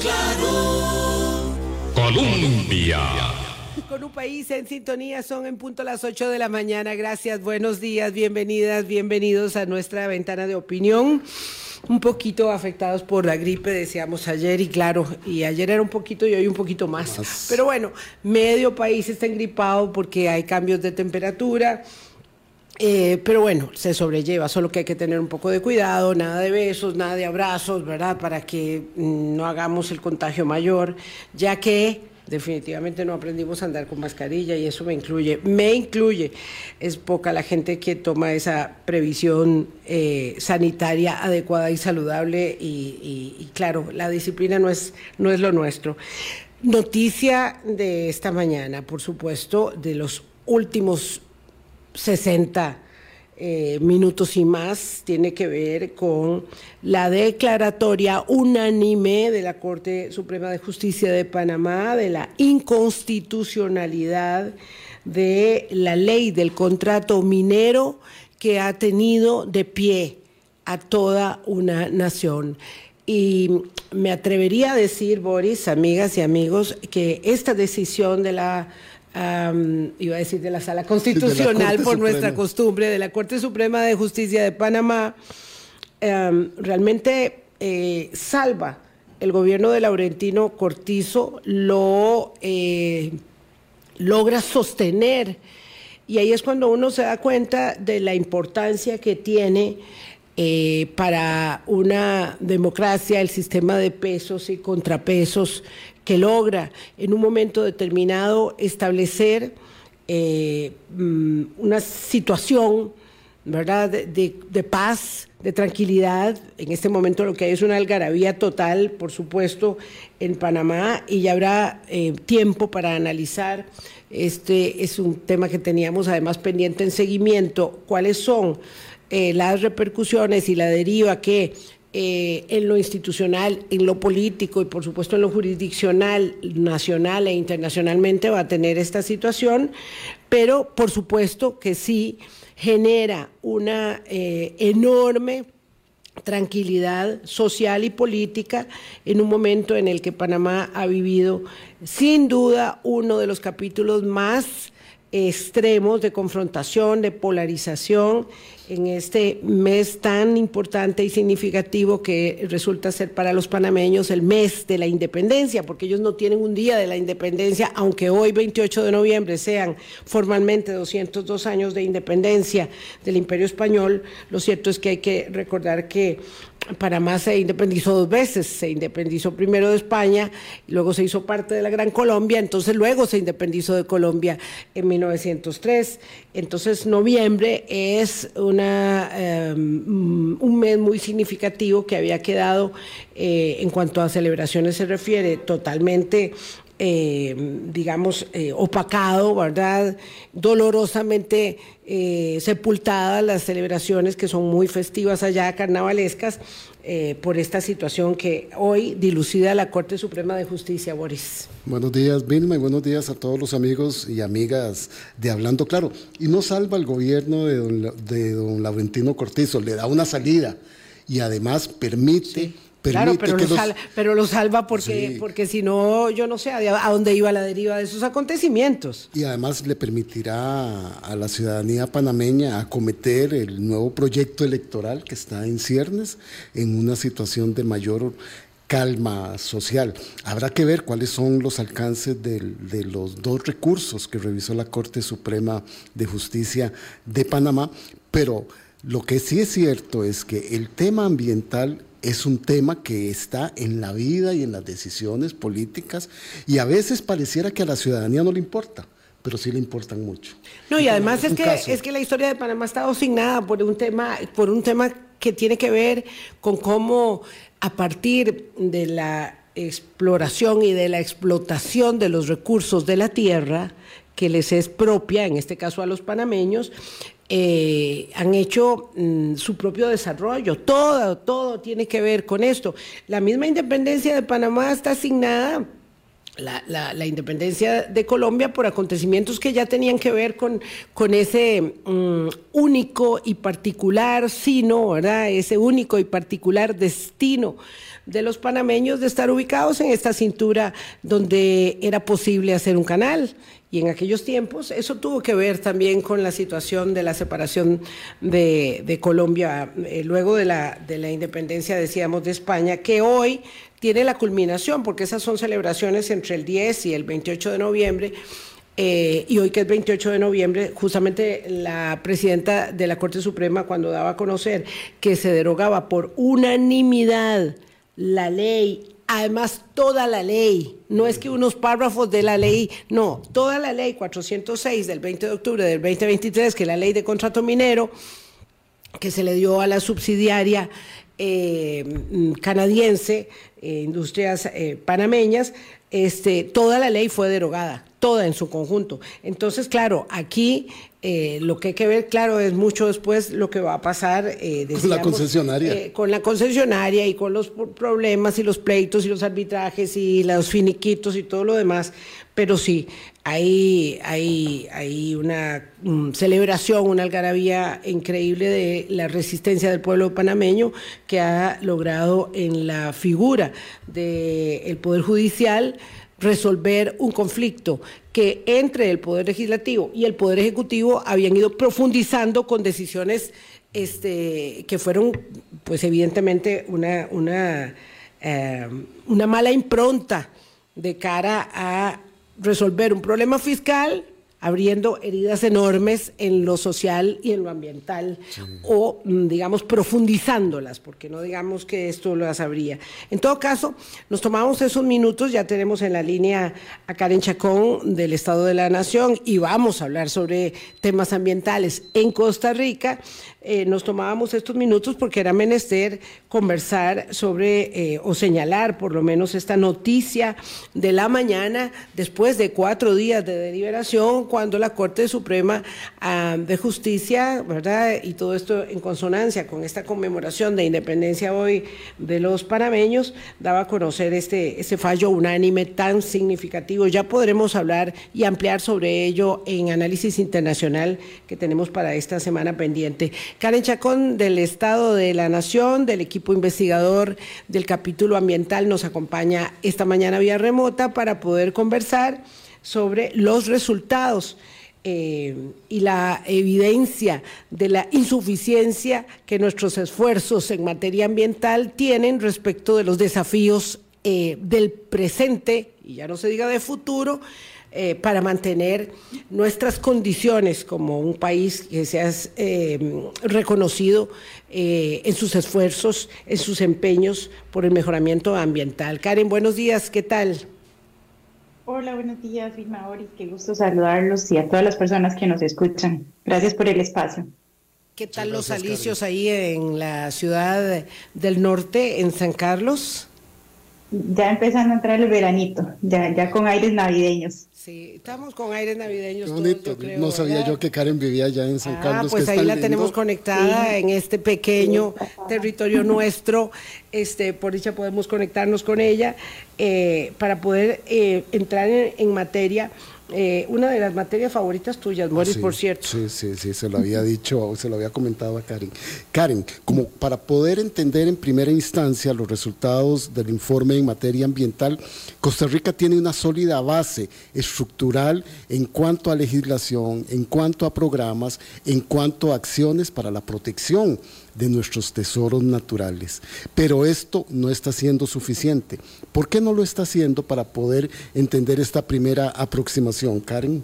Claro. Colombia. Con un país en sintonía son en punto las 8 de la mañana. Gracias, buenos días, bienvenidas, bienvenidos a nuestra ventana de opinión. Un poquito afectados por la gripe, decíamos ayer, y claro, y ayer era un poquito y hoy un poquito más. Pero bueno, medio país está engripado porque hay cambios de temperatura. Eh, pero bueno, se sobrelleva, solo que hay que tener un poco de cuidado, nada de besos, nada de abrazos, ¿verdad? Para que mm, no hagamos el contagio mayor, ya que definitivamente no aprendimos a andar con mascarilla y eso me incluye, me incluye. Es poca la gente que toma esa previsión eh, sanitaria adecuada y saludable y, y, claro, la disciplina no es, no es lo nuestro. Noticia de esta mañana, por supuesto, de los últimos 60 eh, minutos y más tiene que ver con la declaratoria unánime de la Corte Suprema de Justicia de Panamá de la inconstitucionalidad de la ley del contrato minero que ha tenido de pie a toda una nación. Y me atrevería a decir, Boris, amigas y amigos, que esta decisión de la iba a decir de la Sala Constitucional por nuestra costumbre, de la Corte Suprema de Justicia de Panamá, realmente eh, salva el gobierno de Laurentino Cortizo, lo eh, logra sostener. Y ahí es cuando uno se da cuenta de la importancia que tiene eh, para una democracia el sistema de pesos y contrapesos que logra en un momento determinado establecer eh, mm, una situación ¿verdad? De, paz, de tranquilidad. En este momento lo que hay es una algarabía total, por supuesto, en Panamá y ya habrá eh, tiempo para analizar. Este es un tema que teníamos además pendiente en seguimiento. ¿Cuáles son eh, las repercusiones y la deriva que eh, en lo institucional, en lo político y por supuesto en lo jurisdiccional, nacional e internacionalmente va a tener esta situación, pero por supuesto que sí genera una eh, enorme tranquilidad social y política en un momento en el que Panamá ha vivido sin duda uno de los capítulos más extremos de confrontación, de polarización en este mes tan importante y significativo que resulta ser para los panameños el mes de la independencia, porque ellos no tienen un día de la independencia, aunque hoy 28 de noviembre sean formalmente 202 años de independencia del Imperio Español, lo cierto es que hay que recordar que Panamá se independizó dos veces, se independizó primero de España, luego se hizo parte de la Gran Colombia, entonces luego se independizó de Colombia en 1903. Entonces noviembre es una, em, un mes muy significativo que había quedado, eh, en cuanto a celebraciones se refiere, totalmente eh, digamos, eh, opacado, ¿verdad? Dolorosamente eh, sepultadas las celebraciones que son muy festivas allá, carnavalescas, por esta situación que hoy dilucida la Corte Suprema de Justicia, Boris. Buenos días, Vilma, y buenos días a todos los amigos y amigas de Hablando Claro. Y no salva el gobierno de don, de don Laurentino Cortizo, le da una salida y además permite claro, pero lo, salva, pero lo salva porque, porque si no, yo no sé a, dónde iba la deriva de esos acontecimientos. Y además le permitirá a la ciudadanía panameña acometer el nuevo proyecto electoral que está en ciernes en una situación de mayor calma social. Habrá que ver cuáles son los alcances de, de, los dos recursos que revisó la Corte Suprema de Justicia de Panamá, pero lo que sí es cierto es que el tema ambiental es un tema que está en la vida y en las decisiones políticas y a veces pareciera que a la ciudadanía no le importa pero sí le importan mucho. No, y además es que, es que la historia de Panamá ha estado asignada por un tema, por un tema que tiene que ver con cómo a partir de la exploración y de la explotación de los recursos de la tierra que les es propia, en este caso a los panameños, eh, han hecho mm, su propio desarrollo. Todo, todo tiene que ver con esto. La misma independencia de Panamá está asignada la, independencia de Colombia por acontecimientos que ya tenían que ver con, ese mm, único y particular sino, ¿verdad? Ese único y particular destino de los panameños de estar ubicados en esta cintura donde era posible hacer un canal. Y en aquellos tiempos eso tuvo que ver también con la situación de la separación de, Colombia, eh, luego de la, de la independencia, decíamos, de España, que hoy tiene la culminación, porque esas son celebraciones entre el 10 y el 28 de noviembre. Eh, y hoy que es 28 de noviembre, justamente la presidenta de la Corte Suprema cuando daba a conocer que se derogaba por unanimidad la ley además toda la ley, no es que unos párrafos de la ley, no, toda la ley 406 del 20 de octubre del 2023, que es la ley de contrato minero, que se le dio a la subsidiaria eh, canadiense, eh, Industrias eh, Panameñas, este, toda la ley fue derogada, toda en su conjunto. Entonces, claro, aquí eh, lo que hay que ver, claro, es mucho después lo que va a pasar con la concesionaria. Con la concesionaria y con los problemas y los pleitos y los arbitrajes y los finiquitos y todo lo demás. Pero sí, hay, hay, hay una mm, celebración, una algarabía increíble de la resistencia del pueblo panameño que ha logrado en la figura del Poder Judicial resolver un conflicto que entre el Poder Legislativo y el Poder Ejecutivo habían ido profundizando con decisiones este, que fueron, pues evidentemente, una, una, eh, una mala impronta de cara a resolver un problema fiscal abriendo heridas enormes en lo social y en lo ambiental, o mm, digamos profundizándolas, porque no digamos que esto lo sabría. En todo caso, nos tomamos esos minutos, ya tenemos en la línea a Karen Chacón del Estado de la Nación y vamos a hablar sobre temas ambientales en Costa Rica. Eh, nos tomábamos estos minutos porque era menester conversar sobre eh, o señalar por lo menos esta noticia de la mañana después de cuatro días de deliberación cuando la Corte Suprema ah, de Justicia, ¿verdad? Y todo esto en consonancia con esta conmemoración de independencia hoy de los panameños, daba a conocer este, este fallo unánime tan significativo. Ya podremos hablar y ampliar sobre ello en análisis internacional que tenemos para esta semana pendiente. Karen Chacón del Estado de la Nación, del equipo investigador del capítulo ambiental, nos acompaña esta mañana vía remota para poder conversar sobre los resultados eh, y la evidencia de la insuficiencia que nuestros esfuerzos en materia ambiental tienen respecto de los desafíos eh, del presente, y ya no se diga de futuro, eh, para mantener nuestras condiciones como un país que sea reconocido en sus esfuerzos, en sus empeños por el mejoramiento ambiental. Karen, buenos días, ¿qué tal? Hola, buenos días, Vilma Ori, qué gusto saludarlos y a todas las personas que nos escuchan. Gracias por el espacio. ¿Qué tal los alicios ahí en la ciudad del norte, en San Carlos? Ya empezando a entrar el veranito, ya, ya con aires navideños. Sí, estamos con aires navideños. Qué bonito, no sabía yo que Karen vivía allá en San ah, Carlos. Pues ahí la tenemos conectada en este pequeño territorio nuestro. Este, por dicha podemos conectarnos con ella eh, para poder eh, entrar en materia eh, una de las materias favoritas tuyas, Moris, por cierto. Sí, sí, sí, se lo había dicho, se lo había comentado a Karen. Karen, como para poder entender en primera instancia los resultados del informe en materia ambiental, Costa Rica tiene una sólida base estructural en cuanto a legislación, en cuanto a programas, en cuanto a acciones para la protección de nuestros tesoros naturales. Pero esto no está siendo suficiente. ¿Por qué no lo está haciendo para poder entender esta primera aproximación, Karen?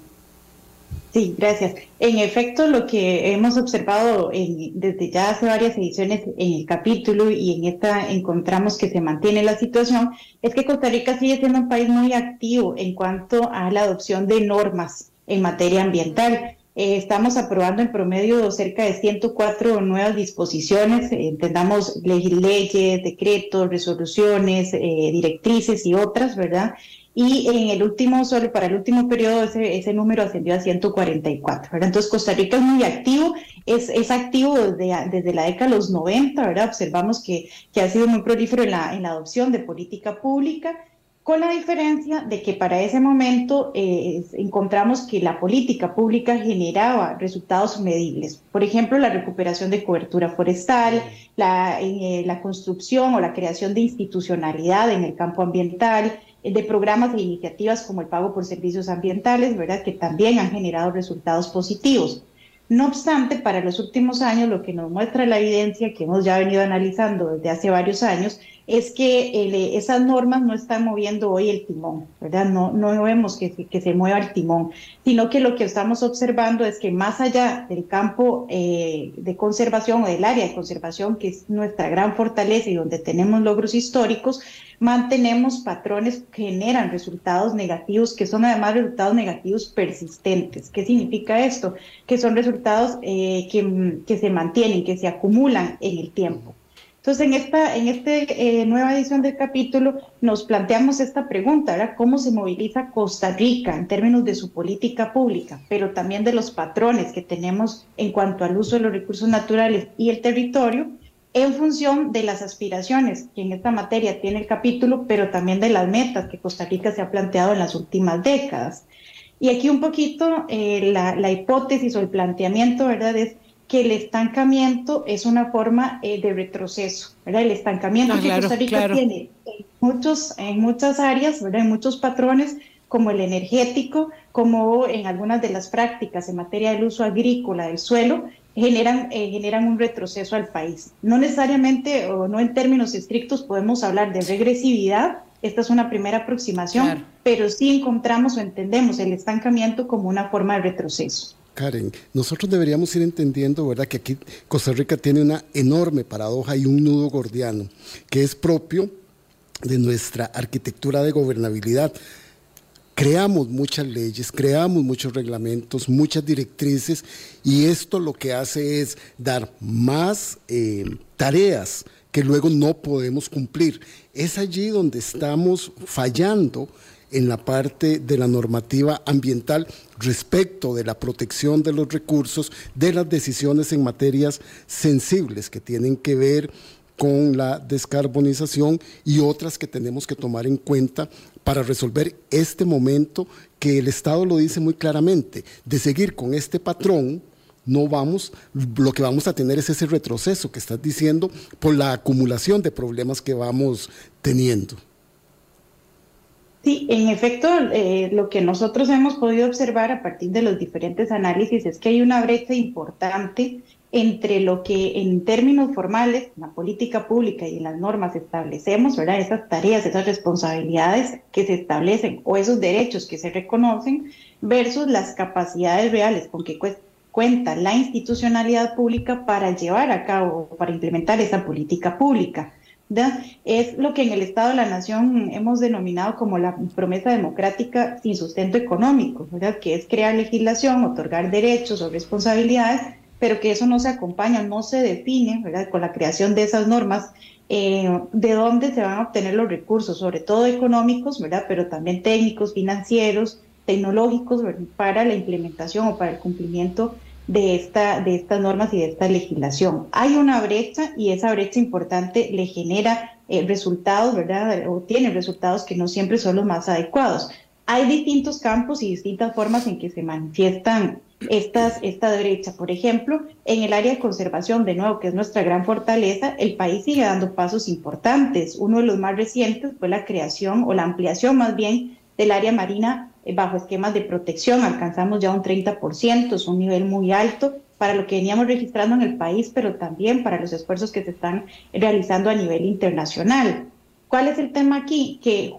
Sí, gracias. En efecto, lo que hemos observado desde ya hace varias ediciones en el capítulo y en esta encontramos que se mantiene la situación, es que Costa Rica sigue siendo un país muy activo en cuanto a la adopción de normas en materia ambiental. Eh, estamos aprobando en promedio cerca de 104 nuevas disposiciones, eh, entendamos leyes, decretos, resoluciones, eh, directrices y otras, ¿verdad? Y en el último, solo para el último periodo, ese, ese número ascendió a 144, ¿verdad? Entonces, Costa Rica es muy activo, es, es activo desde, desde la década de los 90, ¿verdad? Observamos que, que ha sido muy prolífero en la, en la adopción de política pública con la diferencia de que para ese momento eh, encontramos que la política pública generaba resultados medibles. Por ejemplo, la recuperación de cobertura forestal, la, eh, la construcción o la creación de institucionalidad en el campo ambiental, eh, de programas e iniciativas como el pago por servicios ambientales, ¿verdad? que también han generado resultados positivos. No obstante, para los últimos años, lo que nos muestra la evidencia que hemos ya venido analizando desde hace varios años, es que eh, esas normas no están moviendo hoy el timón, ¿verdad? No, no vemos que, que, se mueva el timón, sino que lo que estamos observando es que más allá del campo eh, de conservación o del área de conservación, que es nuestra gran fortaleza y donde tenemos logros históricos, mantenemos patrones que generan resultados negativos, que son además resultados negativos persistentes. ¿Qué significa esto? Que son resultados eh, que, que, se mantienen, que se acumulan en el tiempo. Entonces, en esta en este, eh, nueva edición del capítulo nos planteamos esta pregunta, ¿verdad? ¿Cómo se moviliza Costa Rica en términos de su política pública, pero también de los patrones que tenemos en cuanto al uso de los recursos naturales y el territorio? en función de las aspiraciones que en esta materia tiene el capítulo, pero también de las metas que Costa Rica se ha planteado en las últimas décadas. Y aquí un poquito eh, la, hipótesis o el planteamiento, ¿verdad? Es que el estancamiento es una forma eh, de retroceso, ¿verdad? El estancamiento ah, que Costa Rica tiene en, muchos, en muchas áreas, ¿verdad? En muchos patrones, como el energético, como en algunas de las prácticas en materia del uso agrícola del suelo, generan, eh, generan un retroceso al país. No necesariamente o no en términos estrictos podemos hablar de regresividad, esta es una primera aproximación, pero sí encontramos o entendemos el estancamiento como una forma de retroceso. Karen, nosotros deberíamos ir entendiendo, ¿verdad?, que aquí Costa Rica tiene una enorme paradoja y un nudo gordiano, que es propio de nuestra arquitectura de gobernabilidad creamos muchas leyes, creamos muchos reglamentos, muchas directrices y esto lo que hace es dar más eh, tareas que luego no podemos cumplir. Es allí donde estamos fallando en la parte de la normativa ambiental respecto de la protección de los recursos, de las decisiones en materias sensibles que tienen que ver con la descarbonización y otras que tenemos que tomar en cuenta para resolver este momento que el Estado lo dice muy claramente, de seguir con este patrón, no vamos, lo que vamos a tener es ese retroceso que estás diciendo por la acumulación de problemas que vamos teniendo. Sí, en efecto, eh, lo que nosotros hemos podido observar a partir de los diferentes análisis es que hay una brecha importante entre lo que en términos formales, en la política pública y en las normas establecemos, ¿verdad? Esas tareas, esas responsabilidades que se establecen o esos derechos que se reconocen versus las capacidades reales con que cuenta la institucionalidad pública para llevar a cabo, para implementar esa política pública. Es lo que en el Estado de la Nación hemos denominado como la promesa democrática sin sustento económico, ¿verdad? que es crear legislación, otorgar derechos o responsabilidades, pero que eso no se acompaña, no se define ¿verdad? con la creación de esas normas, eh, de dónde se van a obtener los recursos, sobre todo económicos, ¿verdad? pero también técnicos, financieros, tecnológicos, para la implementación o para el cumplimiento de, esta, de estas normas y de esta legislación. Hay una brecha y esa brecha importante le genera eh, resultados, ¿verdad? O tiene resultados que no siempre son los más adecuados. Hay distintos campos y distintas formas en que se manifiestan estas, esta brecha. Por ejemplo, en el área de conservación, de nuevo, que es nuestra gran fortaleza, el país sigue dando pasos importantes. Uno de los más recientes fue la creación o la ampliación más bien del área marina bajo esquemas de protección, alcanzamos ya un 30%, es un nivel muy alto para lo que veníamos registrando en el país, pero también para los esfuerzos que se están realizando a nivel internacional. ¿Cuál es el tema aquí? Que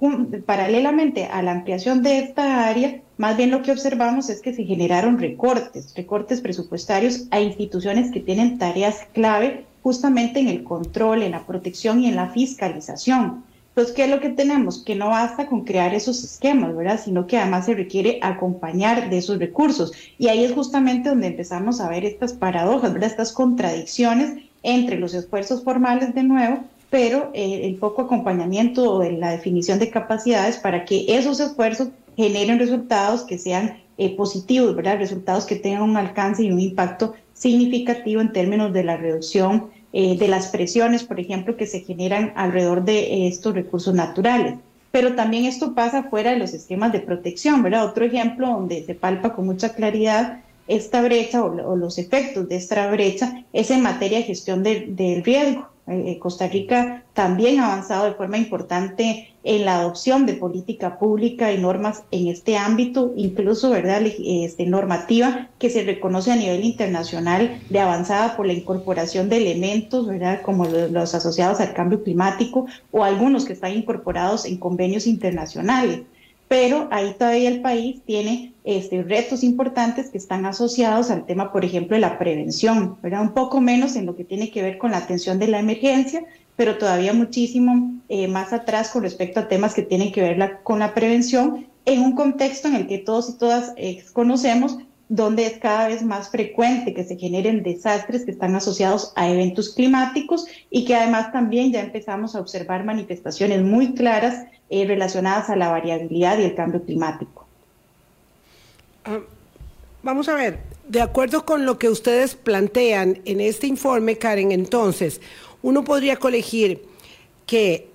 paralelamente a la ampliación de esta área, más bien lo que observamos es que se generaron recortes, recortes presupuestarios a instituciones que tienen tareas clave justamente en el control, en la protección y en la fiscalización. Entonces, ¿qué es lo que tenemos? Que no basta con crear esos esquemas, ¿verdad? Sino que además se requiere acompañar de esos recursos. Y ahí es justamente donde empezamos a ver estas paradojas, ¿verdad? Estas contradicciones entre los esfuerzos formales de nuevo, pero eh, el poco acompañamiento o la definición de capacidades para que esos esfuerzos generen resultados que sean eh, positivos, ¿verdad? Resultados que tengan un alcance y un impacto significativo en términos de la reducción eh, de las presiones, por ejemplo, que se generan alrededor de estos recursos naturales. pero también esto pasa fuera de los esquemas de protección, ¿verdad? Otro ejemplo donde se palpa con mucha claridad esta brecha o, los efectos de esta brecha es en materia de gestión del riesgo. Eh, eh, Costa Rica también ha avanzado de forma importante en la adopción de política pública y normas en este ámbito, incluso verdad este, normativa que se reconoce a nivel internacional de avanzada por la incorporación de elementos verdad como los asociados al cambio climático o algunos que están incorporados en convenios internacionales. Pero ahí todavía el país tiene este, retos importantes que están asociados al tema, por ejemplo, de la prevención, ¿verdad? Un poco menos en lo que tiene que ver con la atención de la emergencia, pero todavía muchísimo eh, más atrás con respecto a temas que tienen que ver con la prevención en un contexto en el que todos y todas eh, conocemos donde es cada vez más frecuente que se generen desastres que están asociados a eventos climáticos y que además también ya empezamos a observar manifestaciones muy claras eh, relacionadas a la variabilidad y el cambio climático. Ah, vamos a ver, de acuerdo con lo que ustedes plantean en este informe, Karen, entonces, uno podría colegir que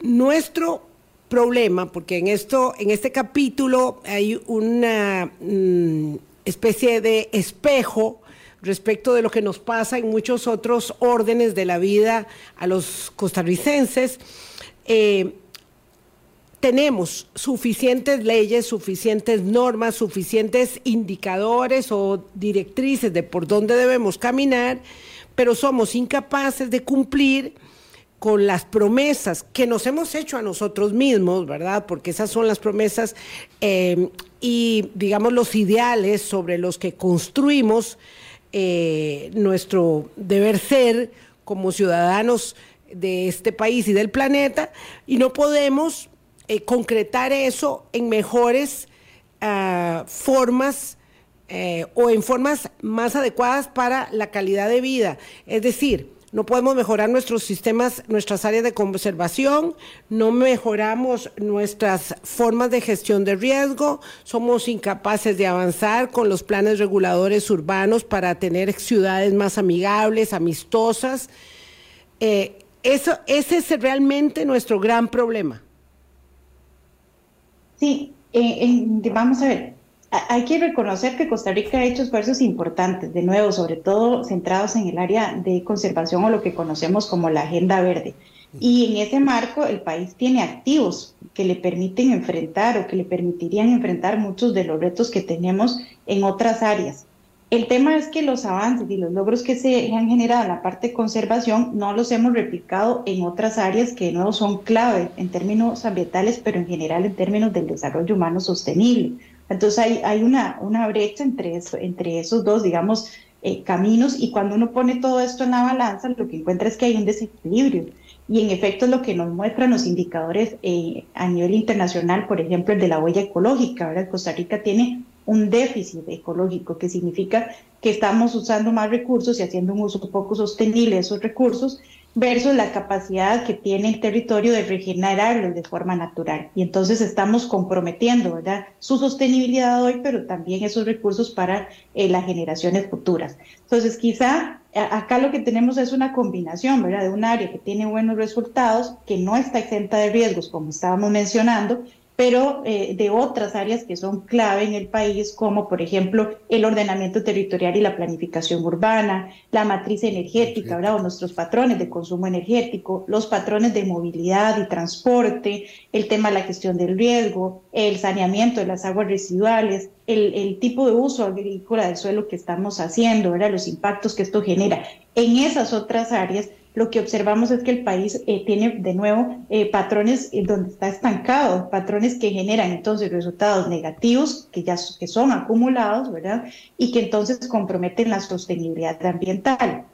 nuestro problema, porque en esto, en este capítulo hay una mm, especie de espejo respecto de lo que nos pasa en muchos otros órdenes de la vida a los costarricenses. Eh, tenemos suficientes leyes, suficientes normas, suficientes indicadores o directrices de por dónde debemos caminar, pero somos incapaces de cumplir con las promesas que nos hemos hecho a nosotros mismos, ¿verdad? Porque esas son las promesas eh, y, digamos, los ideales sobre los que construimos eh, nuestro deber ser como ciudadanos de este país y del planeta, y no podemos eh, concretar eso en mejores ah, formas eh, o en formas más adecuadas para la calidad de vida. Es decir, no podemos mejorar nuestros sistemas, nuestras áreas de conservación, no mejoramos nuestras formas de gestión de riesgo, somos incapaces de avanzar con los planes reguladores urbanos para tener ciudades más amigables, amistosas. Eh, eso, ese es realmente nuestro gran problema. Sí, eh, vamos a ver, hay que reconocer que Costa Rica ha hecho esfuerzos importantes, de nuevo, sobre todo centrados en el área de conservación o lo que conocemos como la Agenda Verde. Y en ese marco el país tiene activos que le permiten enfrentar o que le permitirían enfrentar muchos de los retos que tenemos en otras áreas. El tema es que los avances y los logros que se han generado en la parte de conservación no los hemos replicado en otras áreas que de nuevo son clave en términos ambientales, pero en general en términos del desarrollo humano sostenible. Entonces hay, una, brecha entre, eso, entre esos dos, digamos, eh, caminos y cuando uno pone todo esto en la balanza, lo que encuentra es que hay un desequilibrio. Y en efecto lo que nos muestran los indicadores eh, a nivel internacional, por ejemplo, el de la huella ecológica, ¿verdad? Costa Rica tiene un déficit ecológico, que significa que estamos usando más recursos y haciendo un uso poco sostenible de esos recursos versus la capacidad que tiene el territorio de regenerarlos de forma natural. Y entonces estamos comprometiendo ¿verdad? su sostenibilidad hoy, pero también esos recursos para eh, las generaciones futuras. Entonces, quizá acá lo que tenemos es una combinación ¿verdad? de un área que tiene buenos resultados, que no está exenta de riesgos, como estábamos mencionando, pero eh, de otras áreas que son clave en el país, como por ejemplo el ordenamiento territorial y la planificación urbana, la matriz energética, ¿verdad? o nuestros patrones de consumo energético, los patrones de movilidad y transporte, el tema de la gestión del riesgo, el saneamiento de las aguas residuales, el, el tipo de uso agrícola del suelo que estamos haciendo, ¿verdad? los impactos que esto genera. En esas otras áreas lo que observamos es que el país eh, tiene de nuevo eh, patrones donde está estancado, patrones que generan entonces resultados negativos que ya que son acumulados, ¿verdad? Y que entonces comprometen la sostenibilidad ambiental.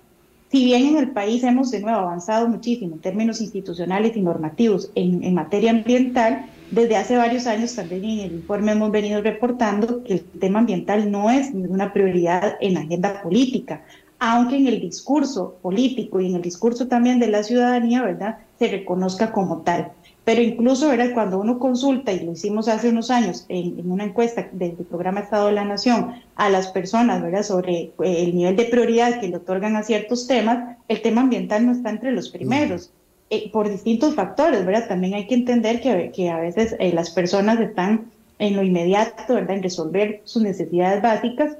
Si bien en el país hemos de nuevo avanzado muchísimo en términos institucionales y normativos en, en materia ambiental, desde hace varios años también en el informe hemos venido reportando que el tema ambiental no es ninguna prioridad en la agenda política aunque en el discurso político y en el discurso también de la ciudadanía, ¿verdad?, se reconozca como tal. Pero incluso, ¿verdad?, cuando uno consulta, y lo hicimos hace unos años en, una encuesta del programa Estado de la Nación, a las personas, ¿verdad?, sobre eh, el nivel de prioridad que le otorgan a ciertos temas, el tema ambiental no está entre los primeros. eh, por distintos factores, ¿verdad? También hay que entender que, que a veces eh, las personas están en lo inmediato, ¿verdad? En resolver sus necesidades básicas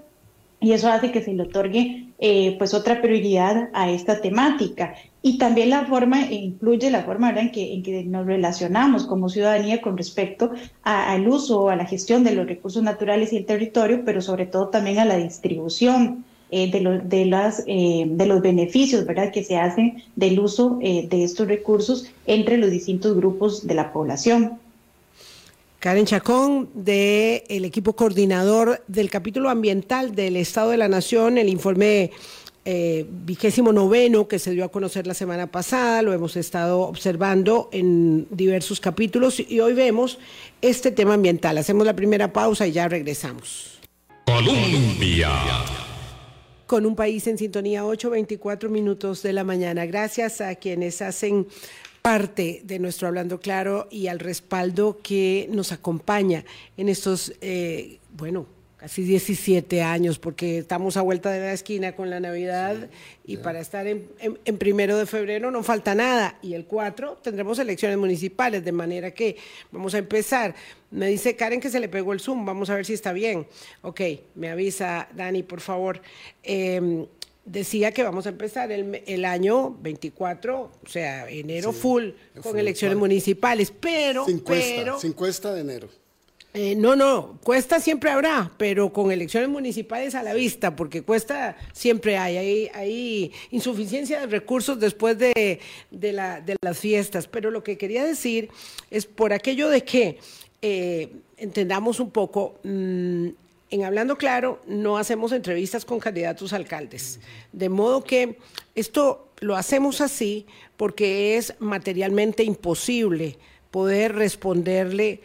y eso hace que se le otorgue eh, pues otra prioridad a esta temática. Y también la forma, incluye la forma en que, en que nos relacionamos como ciudadanía con respecto al uso a la gestión de los recursos naturales y el territorio, pero sobre todo también a la distribución eh, de, de, las, eh, de los beneficios ¿verdad? que se hacen del uso de estos recursos entre los distintos grupos de la población. Karen Chacón, del equipo coordinador del capítulo ambiental del Estado de la Nación, el informe eh, vigésimo noveno que se dio a conocer la semana pasada, lo hemos estado observando en diversos capítulos y hoy vemos este tema ambiental. Hacemos la primera pausa y ya regresamos. Colombia. Con un país en sintonía, 8.24 minutos de la mañana. Gracias a quienes hacen parte de nuestro Hablando Claro y al respaldo que nos acompaña en estos, eh, bueno, casi 17 años, porque estamos a vuelta de la esquina con la Navidad y para estar en, primero de febrero no falta nada. Y el 4 tendremos elecciones municipales, de manera que vamos a empezar. Me dice Karen que se le pegó el Zoom, vamos a ver si está bien. Ok, me avisa Dani, por favor. Em, decía que vamos a empezar el, año 24, o sea, enero full, con elecciones municipales, pero... Sin cuesta, sin cuesta de enero. Eh, no, no, cuesta siempre habrá, pero con elecciones municipales a la vista, porque cuesta siempre hay, hay, hay insuficiencia de recursos después de, de, la, de, las fiestas. Pero lo que quería decir es por aquello de que eh, entendamos un poco, mm, en Hablando Claro no hacemos entrevistas con candidatos alcaldes, de modo que esto lo hacemos así porque es materialmente imposible poder responderle,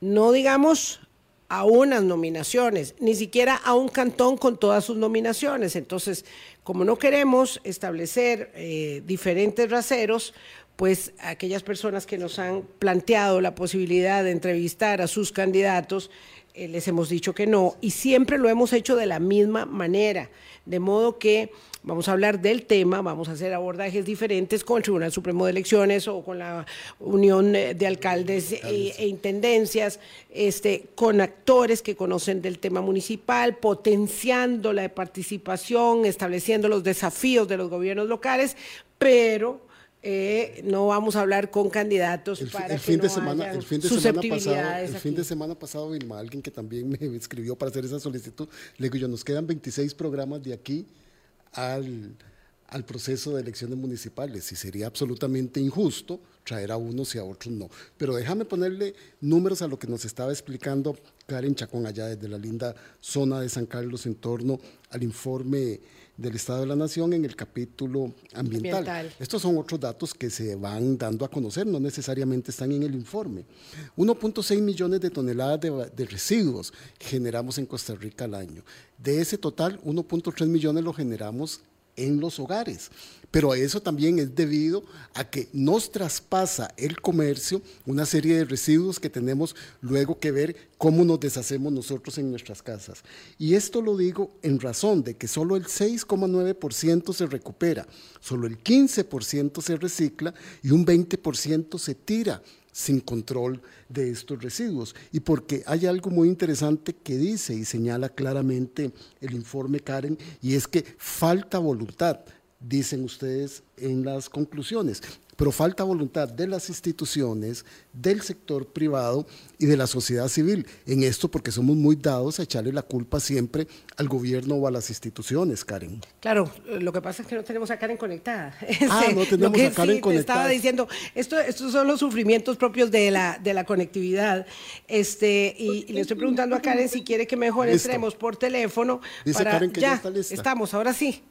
no digamos a unas nominaciones, ni siquiera a un cantón con todas sus nominaciones. Entonces, como no queremos establecer eh, diferentes raseros, pues aquellas personas que nos han planteado la posibilidad de entrevistar a sus candidatos, eh, les hemos dicho que no y siempre lo hemos hecho de la misma manera, de modo que vamos a hablar del tema, vamos a hacer abordajes diferentes con el Tribunal Supremo de Elecciones o con la Unión de Alcaldes e, e, Intendencias, este, con actores que conocen del tema municipal, potenciando la participación, estableciendo los desafíos de los gobiernos locales, pero eh, no vamos a hablar con candidatos el, para el fin de semana, el fin de semana pasado, el fin de semana pasado, Vilma, alguien que también me escribió para hacer esa solicitud, le digo yo, nos quedan 26 programas de aquí al, al proceso de elecciones municipales y sería absolutamente injusto traer a unos y a otros no. Pero déjame ponerle números a lo que nos estaba explicando Karen Chacón allá desde la linda zona de San Carlos en torno al informe del Estado de la Nación en el capítulo ambiental. Estos son otros datos que se van dando a conocer, no necesariamente están en el informe. 1.6 millones de toneladas de, de, residuos generamos en Costa Rica al año. De ese total, 1.3 millones lo generamos en los hogares. Pero eso también es debido a que nos traspasa el comercio una serie de residuos que tenemos luego que ver cómo nos deshacemos nosotros en nuestras casas. Y esto lo digo en razón de que solo el 6,9% se recupera, solo el 15% se recicla y un 20% se tira sin control de estos residuos. Y porque hay algo muy interesante que dice y señala claramente el informe Karen, y es que falta voluntad, dicen ustedes en las conclusiones pero falta voluntad de las instituciones, del sector privado y de la sociedad civil en esto porque somos muy dados a echarle la culpa siempre al gobierno o a las instituciones, Karen. Claro, lo que pasa es que no tenemos a Karen conectada. Ah, no tenemos a Karen conectada. estaba diciendo, esto, estos son los sufrimientos propios de la, de la conectividad. Este, y, le estoy preguntando a Karen si quiere que mejor entremos por teléfono. Dice Karen que ya, está lista. Estamos, ahora sí.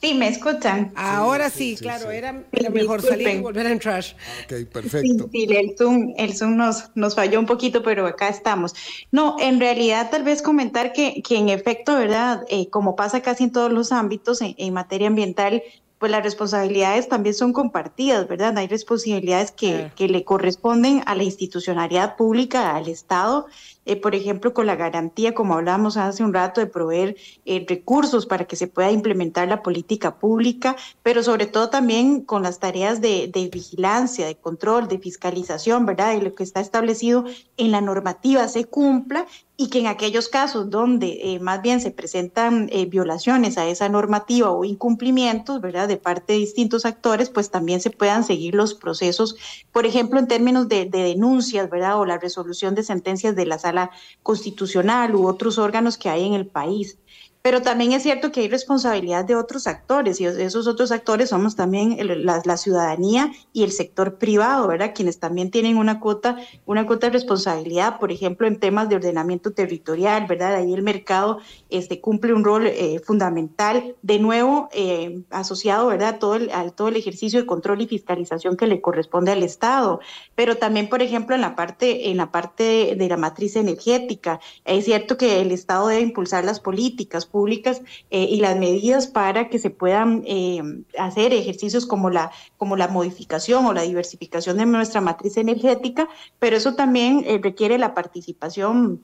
Sí, me escuchan. Ahora sí, claro, era mejor salir y volver a entrar. Ok, perfecto. Sí, el Zoom, el Zoom nos, nos falló un poquito, pero acá estamos. No, en realidad tal vez comentar que, que en efecto, ¿verdad? Eh, como pasa casi en todos los ámbitos en, materia ambiental, pues las responsabilidades también son compartidas, ¿verdad? Hay responsabilidades que, que le corresponden a la institucionalidad pública, al Estado, eh, por ejemplo, con la garantía, como hablábamos hace un rato, de proveer eh, recursos para que se pueda implementar la política pública, pero sobre todo también con las tareas de, de vigilancia, de control, de fiscalización, ¿verdad? Y lo que está establecido en la normativa se cumpla y que en aquellos casos donde eh, más bien se presentan eh, violaciones a esa normativa o incumplimientos, ¿verdad?, de parte de distintos actores, pues también se puedan seguir los procesos, por ejemplo, en términos de, de denuncias, ¿verdad?, o la resolución de sentencias de la sala constitucional u otros órganos que hay en el país. Pero también es cierto que hay responsabilidad de otros actores y esos otros actores somos también la, la, ciudadanía y el sector privado, ¿verdad? Quienes también tienen una cuota, una cuota de responsabilidad, por ejemplo, en temas de ordenamiento territorial, ¿verdad? Ahí el mercado este, cumple un rol eh, fundamental, de nuevo eh, asociado, ¿verdad? Todo el, a todo el ejercicio de control y fiscalización que le corresponde al Estado, pero también, por ejemplo, en la parte, en la parte de la matriz energética, es cierto que el Estado debe impulsar las políticas públicas eh, y las medidas para que se puedan eh, hacer ejercicios como la, como la modificación o la diversificación de nuestra matriz energética, pero eso también eh, requiere la participación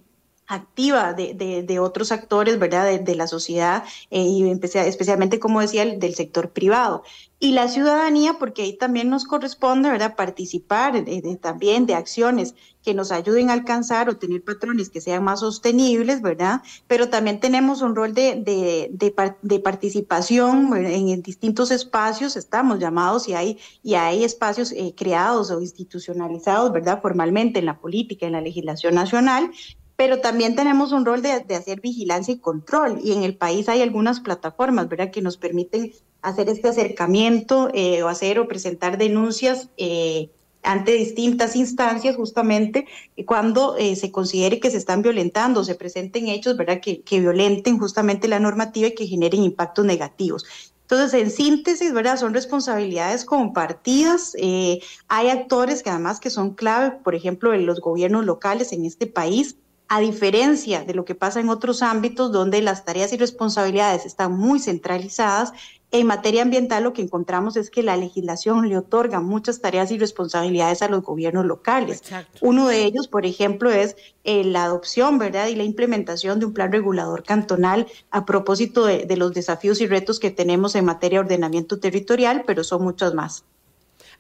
activa de, de, de, otros actores, ¿verdad?, de, de la sociedad eh, y especialmente, como decía, el, del sector privado. Y la ciudadanía, porque ahí también nos corresponde, ¿verdad?, participar también de acciones que nos ayuden a alcanzar o tener patrones que sean más sostenibles, ¿verdad? Pero también tenemos un rol de, de participación en, en, distintos espacios, estamos llamados y hay, y hay espacios eh, creados o institucionalizados, ¿verdad?, formalmente en la política, en la legislación nacional, pero también tenemos un rol de, de, hacer vigilancia y control. Y en el país hay algunas plataformas, ¿verdad?, que nos permiten hacer este acercamiento eh, o hacer o presentar denuncias eh, ante distintas instancias, justamente cuando eh, se considere que se están violentando, se presenten hechos, ¿verdad?, que, que violenten justamente la normativa y que generen impactos negativos. Entonces, en síntesis, ¿verdad? Son responsabilidades compartidas. Eh, hay actores que además que son clave, por ejemplo, en los gobiernos locales en este país, a diferencia de lo que pasa en otros ámbitos donde las tareas y responsabilidades están muy centralizadas, en materia ambiental lo que encontramos es que la legislación le otorga muchas tareas y responsabilidades a los gobiernos locales. Exacto. Uno de ellos, por ejemplo, es eh, la adopción, ¿verdad? Y la implementación de un plan regulador cantonal a propósito de, de los desafíos y retos que tenemos en materia de ordenamiento territorial, pero son muchos más.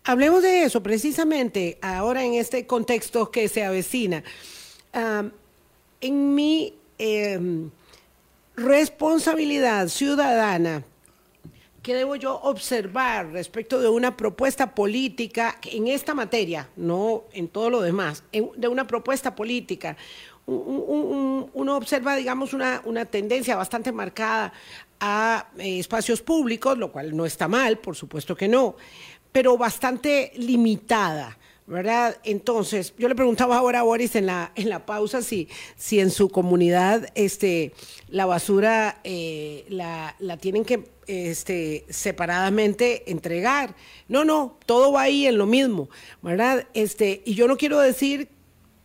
Hablemos de eso precisamente ahora en este contexto que se avecina. Um, en mi eh, responsabilidad ciudadana, ¿qué debo yo observar respecto de una propuesta política en esta materia, no en todo lo demás, de una propuesta política? Un, un, uno observa, digamos, una, una, tendencia bastante marcada a eh, espacios públicos, lo cual no está mal, por supuesto que no, pero bastante limitada. ¿Verdad? Entonces, yo le preguntaba ahora a Boris en la, en la pausa si, si en su comunidad este, la basura eh, la, la, tienen que este, separadamente entregar. No, no, todo va ahí en lo mismo, ¿verdad? Este, y yo no quiero decir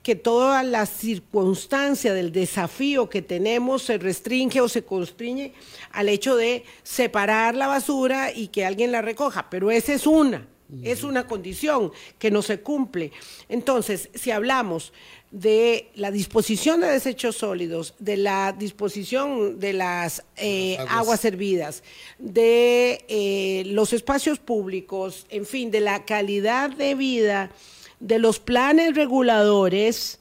que toda la circunstancia del desafío que tenemos se restringe o se constriñe al hecho de separar la basura y que alguien la recoja, pero esa es una. Es una condición que no se cumple. Entonces, si hablamos de la disposición de desechos sólidos, de la disposición de las eh, aguas. aguas. servidas, de eh, los espacios públicos, en fin, de la calidad de vida, de los planes reguladores,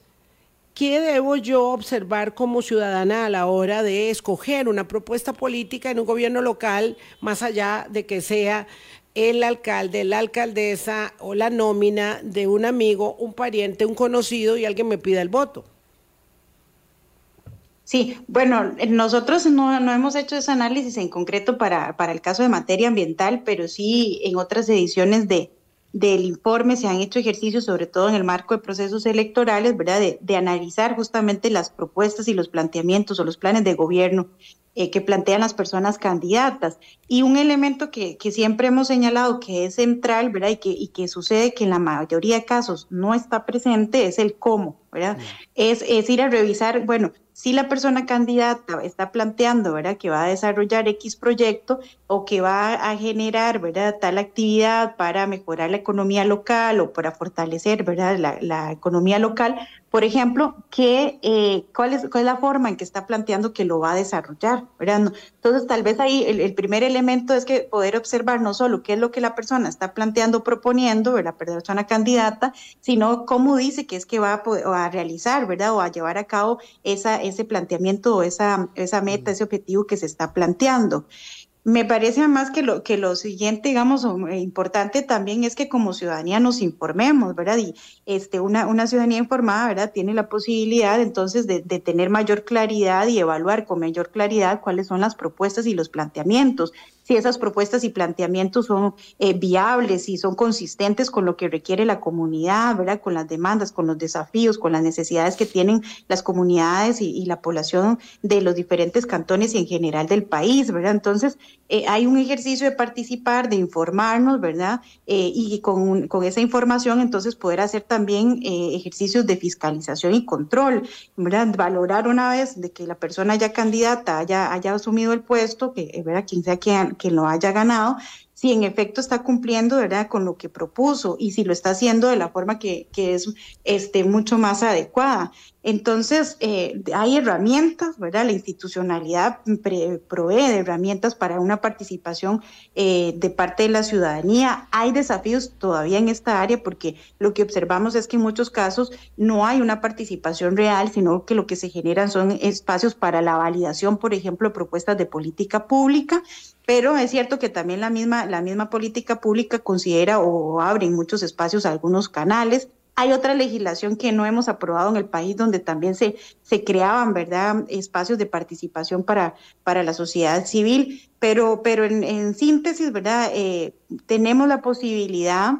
¿qué debo yo observar como ciudadana a la hora de escoger una propuesta política en un gobierno local, más allá de que sea el alcalde, la alcaldesa o la nómina de un amigo, un pariente, un conocido y alguien me pida el voto. Sí, bueno, nosotros no, no, hemos hecho ese análisis en concreto para, para el caso de materia ambiental, pero sí en otras ediciones de, del informe se han hecho ejercicios, sobre todo en el marco de procesos electorales, ¿verdad? De, de analizar justamente las propuestas y los planteamientos o los planes de gobierno eh, que plantean las personas candidatas. Y un elemento que, que, siempre hemos señalado que es central, ¿verdad? Y que, y que sucede que en la mayoría de casos no está presente es el cómo, ¿verdad? Es, es ir a revisar, bueno, si la persona candidata está planteando, ¿verdad?, que va a desarrollar X proyecto o que va a generar, ¿verdad?, tal actividad para mejorar la economía local o para fortalecer, ¿verdad?, la, la economía local, por ejemplo, que, eh, cuál, es, cuál es la forma en que está planteando que lo va a desarrollar, ¿verdad? Entonces, tal vez ahí el, primer elemento es que poder observar no solo qué es lo que la persona está planteando, proponiendo, ¿verdad? La persona candidata, sino cómo dice que es que va a, poder, a realizar, ¿verdad? O a llevar a cabo esa, ese planteamiento o esa, esa meta, ese objetivo que se está planteando. Me parece además que lo, que lo siguiente, digamos, eh, importante también es que como ciudadanía nos informemos, ¿verdad? Y este, una, una ciudadanía informada, ¿verdad? Tiene la posibilidad entonces de, de tener mayor claridad y evaluar con mayor claridad cuáles son las propuestas y los planteamientos si esas propuestas y planteamientos son eh, viables y son consistentes con lo que requiere la comunidad, ¿verdad? Con las demandas, con los desafíos, con las necesidades que tienen las comunidades y, la población de los diferentes cantones y en general del país, ¿verdad? Entonces, eh, hay un ejercicio de participar, de informarnos, ¿verdad? Eh, y con, esa información, entonces, poder hacer también ejercicios de fiscalización y control, ¿verdad? Valorar una vez de que la persona ya candidata haya, haya asumido el puesto, que, ¿verdad? Quien sea quien, que lo haya ganado, si en efecto está cumpliendo ¿verdad? con lo que propuso y si lo está haciendo de la forma que, que es este, mucho más adecuada. Entonces, eh, hay herramientas, ¿verdad? La institucionalidad provee de herramientas para una participación eh, de parte de la ciudadanía. Hay desafíos todavía en esta área porque lo que observamos es que en muchos casos no hay una participación real, sino que lo que se generan son espacios para la validación, por ejemplo, de propuestas de política pública pero es cierto que también la misma, la misma política pública considera o abre en muchos espacios algunos canales. Hay otra legislación que no hemos aprobado en el país donde también se, se creaban, ¿verdad?, espacios de participación para, para la sociedad civil, pero, pero en, síntesis, ¿verdad?, eh, tenemos la posibilidad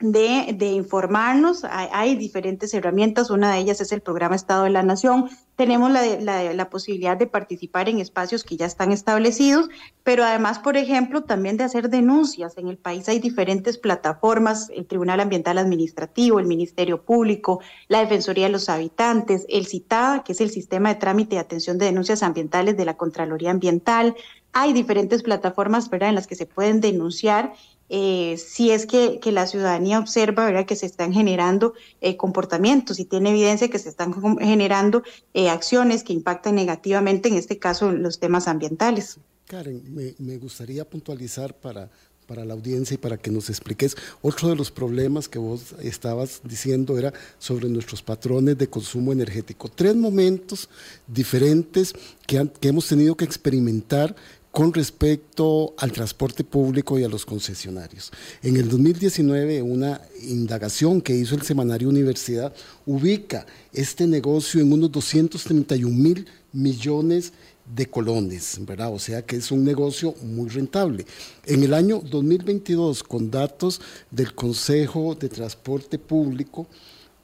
de, de informarnos. Hay, hay, diferentes herramientas, una de ellas es el programa Estado de la Nación. Tenemos la, la, la, posibilidad de participar en espacios que ya están establecidos, pero además, por ejemplo, también de hacer denuncias. En el país hay diferentes plataformas, el Tribunal Ambiental Administrativo, el Ministerio Público, la Defensoría de los Habitantes, el CITADA, que es el Sistema de Trámite y Atención de Denuncias Ambientales de la Contraloría Ambiental. Hay diferentes plataformas ¿verdad? en las que se pueden denunciar eh, si es que, que, la ciudadanía observa ¿verdad? que se están generando eh, comportamientos y tiene evidencia que se están generando eh, acciones que impactan negativamente, en este caso, los temas ambientales. Karen, me, me, gustaría puntualizar para, para la audiencia y para que nos expliques, otro de los problemas que vos estabas diciendo era sobre nuestros patrones de consumo energético. Tres momentos diferentes que, han, que hemos tenido que experimentar con respecto al transporte público y a los concesionarios. En el 2019, una indagación que hizo el semanario Universidad ubica este negocio en unos 231 mil millones de colones, ¿verdad? O sea que es un negocio muy rentable. En el año 2022, con datos del Consejo de Transporte Público,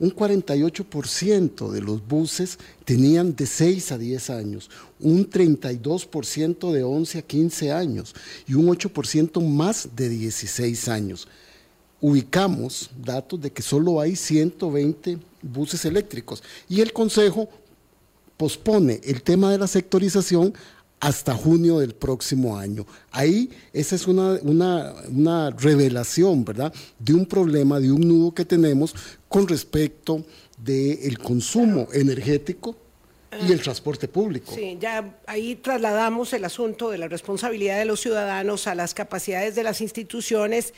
un 48% de los buses tenían de 6 a 10 años, un 32% de 11 a 15 años y un 8% más de 16 años. Ubicamos datos de que solo hay 120 buses eléctricos y el Consejo pospone el tema de la sectorización hasta junio del próximo año. Ahí esa es una, una, revelación, ¿verdad?, de un problema, de un nudo que tenemos con respecto del consumo energético y el transporte público. Sí, ya ahí trasladamos el asunto de la responsabilidad de los ciudadanos a las capacidades de las instituciones.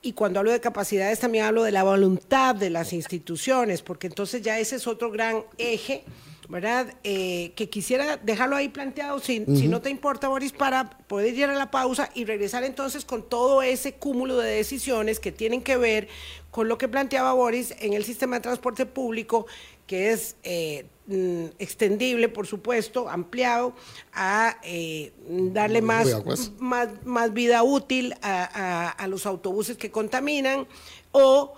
Y cuando hablo de capacidades también hablo de la voluntad de las instituciones, porque entonces ya ese es otro gran eje ¿verdad? Eh, que quisiera dejarlo ahí planteado, si, si no te importa, Boris, para poder ir a la pausa y regresar entonces con todo ese cúmulo de decisiones que tienen que ver con lo que planteaba Boris en el sistema de transporte público, que es eh, mm, extendible, por supuesto, ampliado, a eh, darle más, más, más, vida útil a, a los autobuses que contaminan, o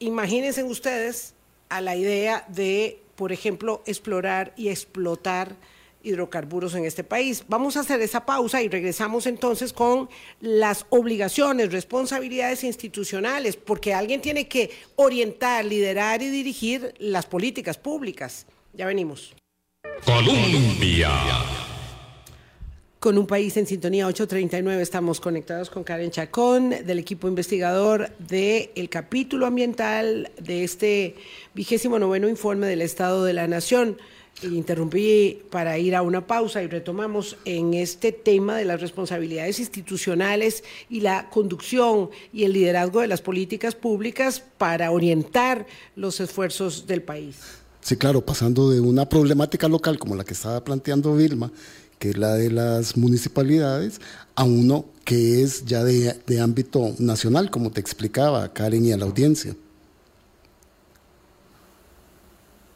imagínense ustedes a la idea de por ejemplo, explorar y explotar hidrocarburos en este país. Vamos a hacer esa pausa y regresamos entonces con las obligaciones, responsabilidades institucionales, porque alguien tiene que orientar, liderar y dirigir las políticas públicas. Ya venimos. Colombia. Con un país en sintonía 839 estamos conectados con Karen Chacón del equipo investigador del capítulo ambiental de este vigésimo noveno informe del Estado de la Nación. Interrumpí para ir a una pausa y retomamos en este tema de las responsabilidades institucionales y la conducción y el liderazgo de las políticas públicas para orientar los esfuerzos del país. Sí, claro, pasando de una problemática local como la que estaba planteando Vilma, que es la de las municipalidades, a uno que es ya de, de ámbito nacional, como te explicaba Karen y a la audiencia.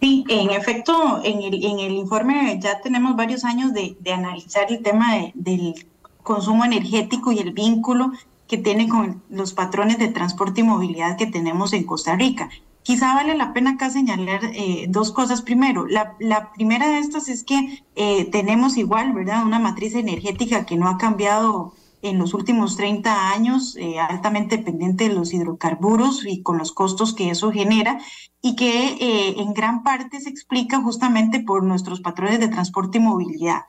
Sí, en efecto, en el, en el informe ya tenemos varios años de, de analizar el tema de, del consumo energético y el vínculo que tiene con los patrones de transporte y movilidad que tenemos en Costa Rica. Quizá vale la pena acá señalar eh, dos cosas. Primero, la, primera de estas es que eh, tenemos igual, ¿verdad? Una matriz energética que no ha cambiado en los últimos 30 años, eh, altamente dependiente de los hidrocarburos y con los costos que eso genera, y que en gran parte se explica justamente por nuestros patrones de transporte y movilidad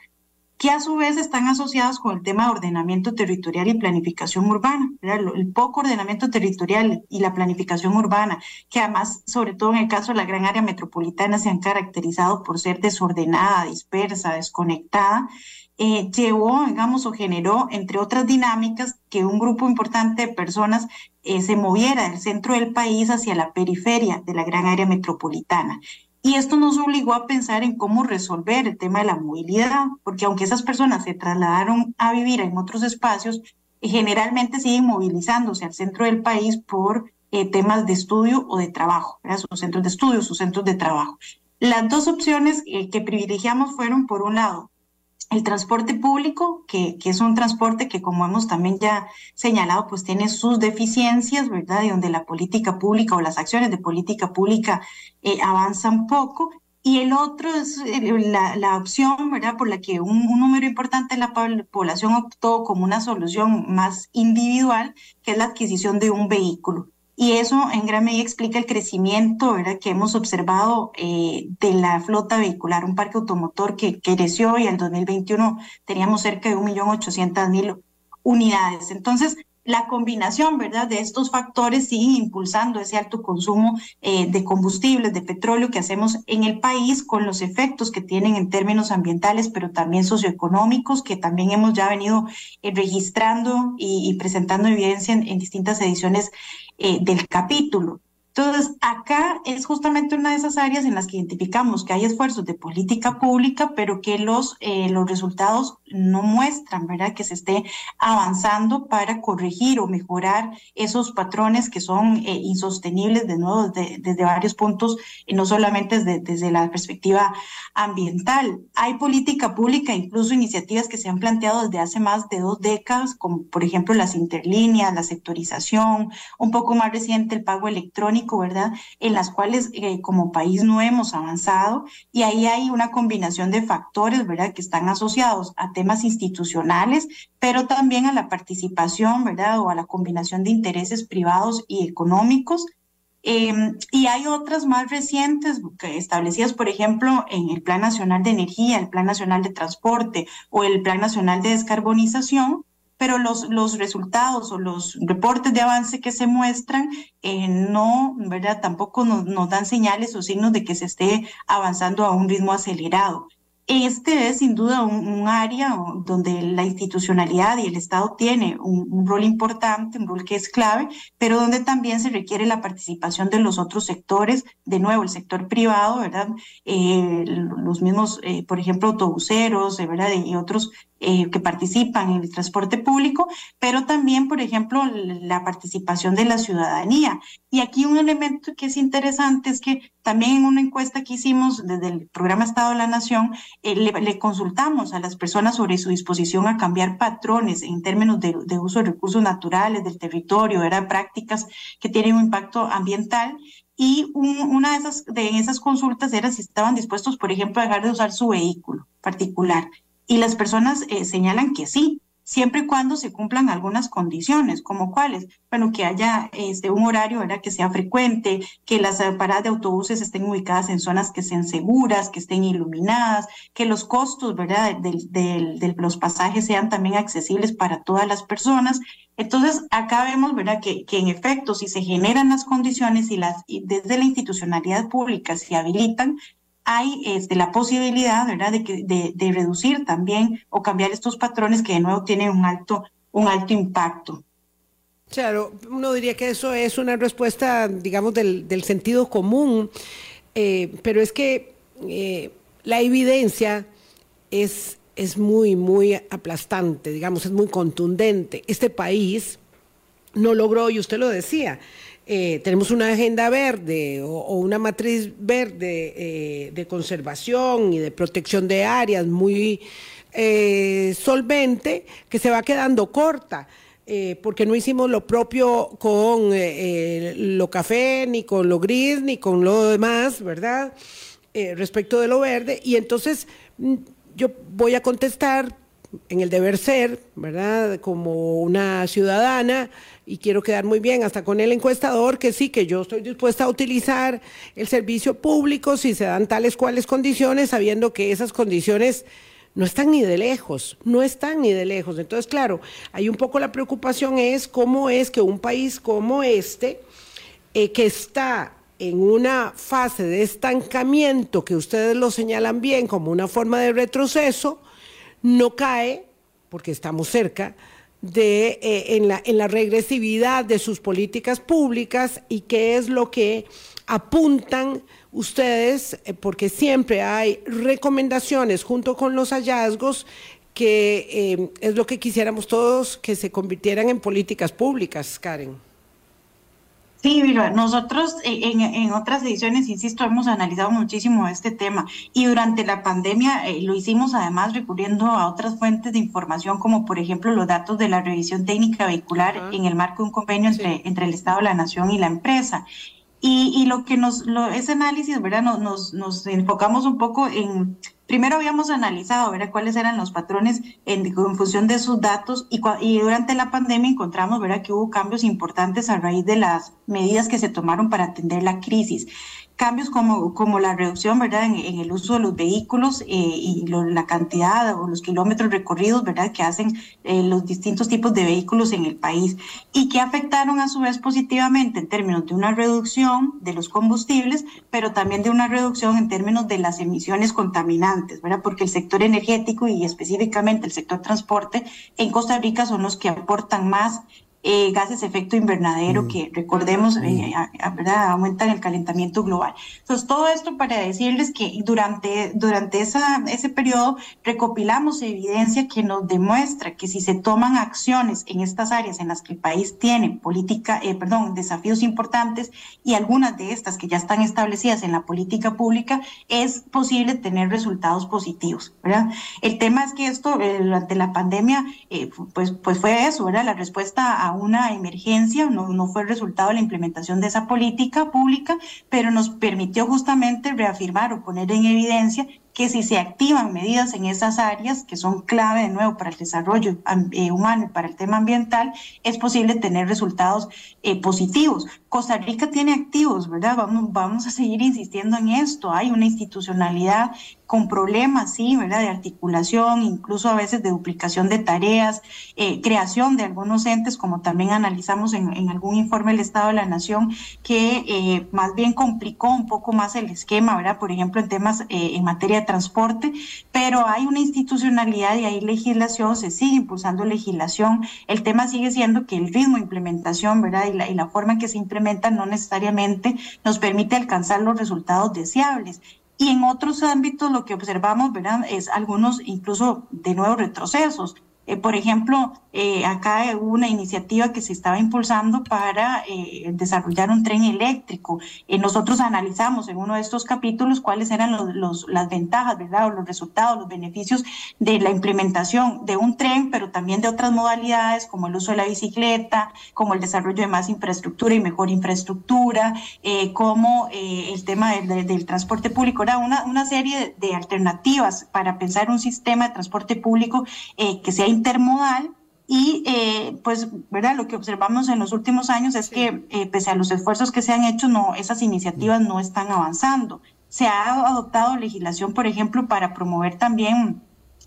que a su vez están asociados con el tema de ordenamiento territorial y planificación urbana, el poco ordenamiento territorial y la planificación urbana, que además, sobre todo en el caso de la gran área metropolitana, se han caracterizado por ser desordenada, dispersa, desconectada, eh, llevó, digamos, o generó, entre otras dinámicas, que un grupo importante de personas eh, se moviera del centro del país hacia la periferia de la gran área metropolitana. Y esto nos obligó a pensar en cómo resolver el tema de la movilidad, porque aunque esas personas se trasladaron a vivir en otros espacios, eh, generalmente siguen movilizándose al centro del país por eh, temas de estudio o de trabajo, sus centros de estudio, sus centros de trabajo. Las dos opciones eh, que privilegiamos fueron, por un lado, el transporte público, que, que, es un transporte que, como hemos también ya señalado, pues tiene sus deficiencias, ¿verdad? Y donde la política pública o las acciones de política pública eh, avanzan poco. Y el otro es eh, la, la, opción, ¿verdad? Por la que un, un, número importante de la población optó como una solución más individual, que es la adquisición de un vehículo. Y eso en gran medida explica el crecimiento ¿verdad? que hemos observado eh, de la flota vehicular, un parque automotor que, que creció y en 2021 teníamos cerca de 1.800.000 unidades. Entonces, la combinación, ¿verdad?, de estos factores sigue impulsando ese alto consumo eh, de combustibles, de petróleo que hacemos en el país con los efectos que tienen en términos ambientales, pero también socioeconómicos, que también hemos ya venido eh, registrando y, presentando evidencia en, distintas ediciones eh, del capítulo. Entonces, acá es justamente una de esas áreas en las que identificamos que hay esfuerzos de política pública, pero que los, los resultados no muestran, ¿verdad? Que se esté avanzando para corregir o mejorar esos patrones que son eh, insostenibles, de nuevo, desde, varios puntos, y no solamente desde, desde la perspectiva ambiental. Hay política pública, incluso iniciativas que se han planteado desde hace más de dos décadas, como por ejemplo las interlíneas, la sectorización, un poco más reciente el pago electrónico ¿verdad? En las cuales eh, como país no hemos avanzado y ahí hay una combinación de factores, ¿verdad? Que están asociados a temas institucionales, pero también a la participación, ¿verdad? O a la combinación de intereses privados y económicos. Eh, y hay otras más recientes que establecidas, por ejemplo, en el Plan Nacional de Energía, el Plan Nacional de Transporte o el Plan Nacional de Descarbonización, pero los, los resultados o los reportes de avance que se muestran eh, no, ¿verdad? Tampoco nos, nos dan señales o signos de que se esté avanzando a un ritmo acelerado. Este es sin duda un, área donde la institucionalidad y el Estado tiene un, rol importante, un rol que es clave, pero donde también se requiere la participación de los otros sectores, de nuevo el sector privado, ¿verdad? Eh, los mismos, eh, por ejemplo, autobuseros, ¿verdad? Y otros eh, que participan en el transporte público, pero también, por ejemplo, la participación de la ciudadanía. Y aquí un elemento que es interesante es que también en una encuesta que hicimos desde el programa Estado de la Nación, eh, le, consultamos a las personas sobre su disposición a cambiar patrones en términos de, uso de recursos naturales, del territorio, eran prácticas que tienen un impacto ambiental. Y un, una de esas, de esas consultas era si estaban dispuestos, por ejemplo, a dejar de usar su vehículo particular y las personas eh, señalan que sí, siempre y cuando se cumplan algunas condiciones, como cuáles, bueno, que haya este, un horario ¿verdad? que sea frecuente, que las paradas de autobuses estén ubicadas en zonas que sean seguras, que estén iluminadas, que los costos ¿verdad? De, los pasajes sean también accesibles para todas las personas. Entonces, acá vemos ¿verdad? Que, que en efecto, si se generan las condiciones y, las, y desde la institucionalidad pública se habilitan, hay este, la posibilidad, ¿verdad?, de, de, reducir también o cambiar estos patrones que de nuevo tienen un alto, un alto impacto. Claro, uno diría que eso es una respuesta, digamos, del, del sentido común, eh, pero es que eh, la evidencia es, es muy, muy aplastante, digamos, es muy contundente. Este país no logró, y usted lo decía, eh, tenemos una agenda verde o, una matriz verde eh, de conservación y de protección de áreas muy eh, solvente que se va quedando corta. porque no hicimos lo propio con lo café, ni con lo gris, ni con lo demás, ¿verdad? respecto de lo verde. Y entonces mm, yo voy a contestar en el deber ser, ¿verdad? Como una ciudadana y quiero quedar muy bien hasta con el encuestador que sí, que yo estoy dispuesta a utilizar el servicio público si se dan tales cuales condiciones, sabiendo que esas condiciones no están ni de lejos, no están ni de lejos. Entonces, claro, hay un poco la preocupación es cómo es que un país como este, eh, que está en una fase de estancamiento que ustedes lo señalan bien como una forma de retroceso, no cae, porque estamos cerca, de, eh, en, la, en la regresividad de sus políticas públicas y qué es lo que apuntan ustedes, eh, porque siempre hay recomendaciones junto con los hallazgos que eh, es lo que quisiéramos todos que se convirtieran en políticas públicas, Karen. Sí, mira, nosotros en, otras ediciones, insisto, hemos analizado muchísimo este tema y durante la pandemia eh, lo hicimos además recurriendo a otras fuentes de información, como por ejemplo los datos de la revisión técnica vehicular en el marco de un convenio entre, entre el Estado, la Nación y la empresa. Y, lo que nos, lo, ese análisis, ¿verdad? Nos, nos, enfocamos un poco en, primero habíamos analizado, ¿verdad? Cuáles eran los patrones en, función de sus datos y, y, durante la pandemia encontramos, ¿verdad? Que hubo cambios importantes a raíz de las medidas que se tomaron para atender la crisis cambios como, como la reducción, ¿verdad?, en, el uso de los vehículos eh, y la cantidad o los kilómetros recorridos, ¿verdad?, que hacen eh, los distintos tipos de vehículos en el país y que afectaron a su vez positivamente en términos de una reducción de los combustibles, pero también de una reducción en términos de las emisiones contaminantes, ¿verdad?, porque el sector energético y específicamente el sector transporte en Costa Rica son los que aportan más eh, gases de efecto invernadero mm. que recordemos eh, ¿verdad? aumentan el calentamiento global. Entonces, todo esto para decirles que durante, durante esa, ese periodo recopilamos evidencia que nos demuestra que si se toman acciones en estas áreas en las que el país tiene política, eh, perdón, desafíos importantes y algunas de estas que ya están establecidas en la política pública, es posible tener resultados positivos, ¿verdad? El tema es que esto durante la pandemia, pues, pues fue eso, ¿verdad? La respuesta a una emergencia, no, no fue el resultado de la implementación de esa política pública, pero nos permitió justamente reafirmar o poner en evidencia que si se activan medidas en esas áreas que son clave de nuevo para el desarrollo eh, humano y para el tema ambiental, es posible tener resultados eh, positivos. Costa Rica tiene activos, ¿verdad? Vamos, vamos a seguir insistiendo en esto. Hay una institucionalidad con problemas, sí, ¿verdad? De articulación, incluso a veces de duplicación de tareas, eh, creación de algunos entes, como también analizamos en, algún informe del Estado de la Nación, que más bien complicó un poco más el esquema, ¿verdad? Por ejemplo, en temas en materia de transporte, pero hay una institucionalidad y hay legislación, se sigue impulsando legislación. El tema sigue siendo que el ritmo de implementación, ¿verdad? Y la, y la forma en que se implementa no necesariamente nos permite alcanzar los resultados deseables. Y en otros ámbitos lo que observamos, ¿verdad? Es algunos incluso de nuevos retrocesos. Eh, por ejemplo, eh, acá hubo una iniciativa que se estaba impulsando para eh, desarrollar un tren eléctrico. nosotros analizamos en uno de estos capítulos cuáles eran los, las ventajas, ¿verdad? O los resultados, los beneficios de la implementación de un tren, pero también de otras modalidades como el uso de la bicicleta, como el desarrollo de más infraestructura y mejor infraestructura, como el tema del, transporte público. Era una, una serie de alternativas para pensar un sistema de transporte público que sea intermodal y eh, pues, ¿verdad? Lo que observamos en los últimos años es que eh, pese a los esfuerzos que se han hecho, no, esas iniciativas no están avanzando. Se ha adoptado legislación, por ejemplo, para promover también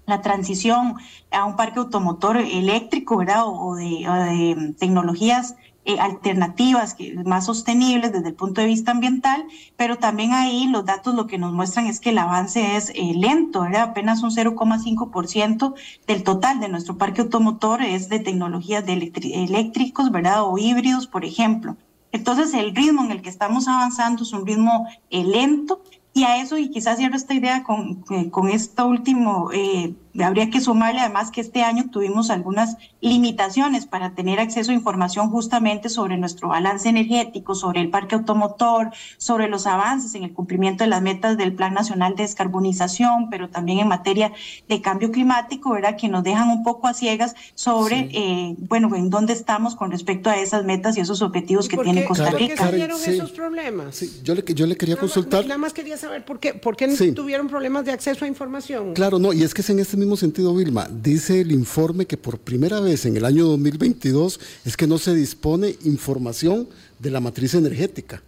la transición a un parque automotor eléctrico, ¿verdad? O, de, o de tecnologías eh, alternativas que, más sostenibles desde el punto de vista ambiental, pero también ahí los datos lo que nos muestran es que el avance es eh, lento, ¿verdad? apenas un 0,5% del total de nuestro parque automotor es de tecnologías de eléctricos, ¿verdad? O híbridos, por ejemplo. Entonces, el ritmo en el que estamos avanzando es un ritmo eh, lento y a eso, y quizás cierro esta idea con, con esto último, eh, habría que sumarle además que este año tuvimos algunas limitaciones para tener acceso a información justamente sobre nuestro balance energético, sobre el parque automotor, sobre los avances en el cumplimiento de las metas del Plan Nacional de Descarbonización, pero también en materia de cambio climático, ¿verdad? Que nos dejan un poco a ciegas sobre, eh, bueno, en dónde estamos con respecto a esas metas y esos objetivos que tiene Costa Rica. ¿Por qué tuvieron esos problemas? Sí, yo, le, yo le quería consultar. nada más quería saber por qué, por qué tuvieron problemas de acceso a información. Claro, no, y es que es en este mismo sentido, Vilma, dice el informe que por primera vez en el año 2022 es que no se dispone información de la matriz energética.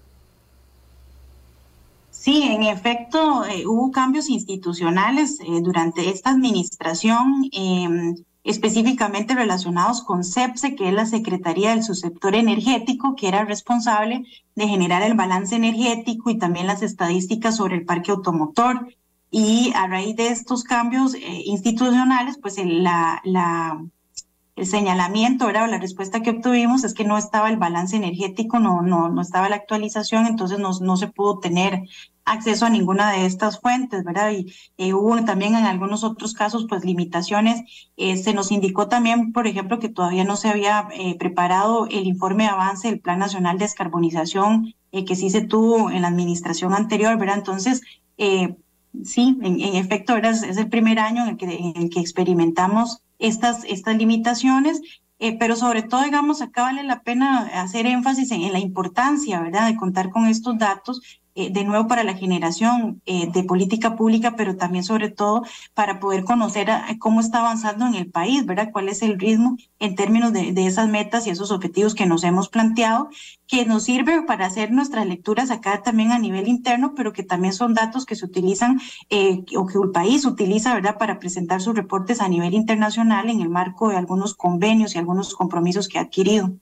Sí, en efecto, eh, hubo cambios institucionales eh, durante esta administración, em, específicamente relacionados con CEPSE, que es la Secretaría del Subsector Energético, que era responsable de generar el balance energético y también las estadísticas sobre el parque automotor. Y a raíz de estos cambios eh, institucionales, pues el, la, la, el señalamiento era la respuesta que obtuvimos es que no estaba el balance energético, no, no, no estaba la actualización, entonces no, no se pudo tener acceso a ninguna de estas fuentes, ¿verdad? Y eh, hubo también en algunos otros casos, pues limitaciones. Eh, se nos indicó también, por ejemplo, que todavía no se había eh, preparado el informe de avance del Plan Nacional de Descarbonización que sí se tuvo en la administración anterior, ¿verdad? Entonces, sí, en, efecto, es, el primer año en el que, en el que experimentamos estas, estas limitaciones, eh, pero sobre todo, digamos, acá vale la pena hacer énfasis en, en, la importancia, ¿verdad?, de contar con estos datos eh, de nuevo para la generación eh, de política pública, pero también sobre todo para poder conocer cómo está avanzando en el país, ¿verdad? ¿Cuál es el ritmo en términos de, de, esas metas y esos objetivos que nos hemos planteado, que nos sirve para hacer nuestras lecturas acá también a nivel interno, pero que también son datos que se utilizan eh, o que el país utiliza, ¿verdad?, para presentar sus reportes a nivel internacional en el marco de algunos convenios y algunos compromisos que ha adquirido.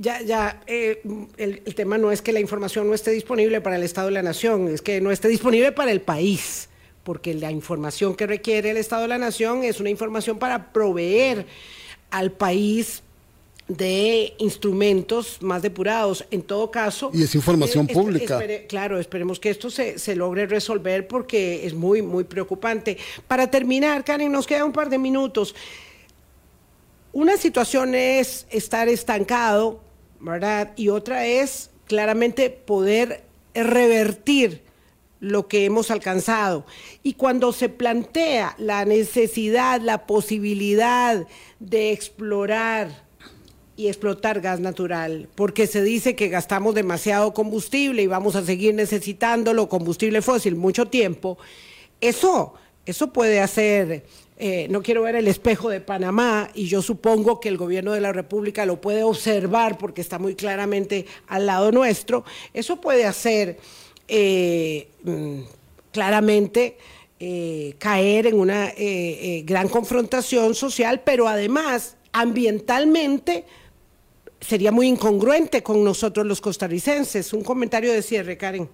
Ya, ya, eh, el, tema no es que la información no esté disponible para el Estado de la Nación, es que no esté disponible para el país, porque la información que requiere el Estado de la Nación es una información para proveer al país de instrumentos más depurados. En todo caso... Y es información eh, pública. claro, esperemos que esto se, se, logre resolver porque es muy, muy preocupante. Para terminar, Karen, nos queda un par de minutos. Una situación es estar estancado ¿verdad? Y otra es claramente poder revertir lo que hemos alcanzado. Y cuando se plantea la necesidad, la posibilidad de explorar y explotar gas natural, porque se dice que gastamos demasiado combustible y vamos a seguir necesitándolo, combustible fósil, mucho tiempo, eso, eso puede hacer eh, no quiero ver el espejo de Panamá y yo supongo que el gobierno de la República lo puede observar porque está muy claramente al lado nuestro, eso puede hacer eh, mm, claramente eh, caer en una gran confrontación social, pero además ambientalmente sería muy incongruente con nosotros los costarricenses. Un comentario de cierre, Karen.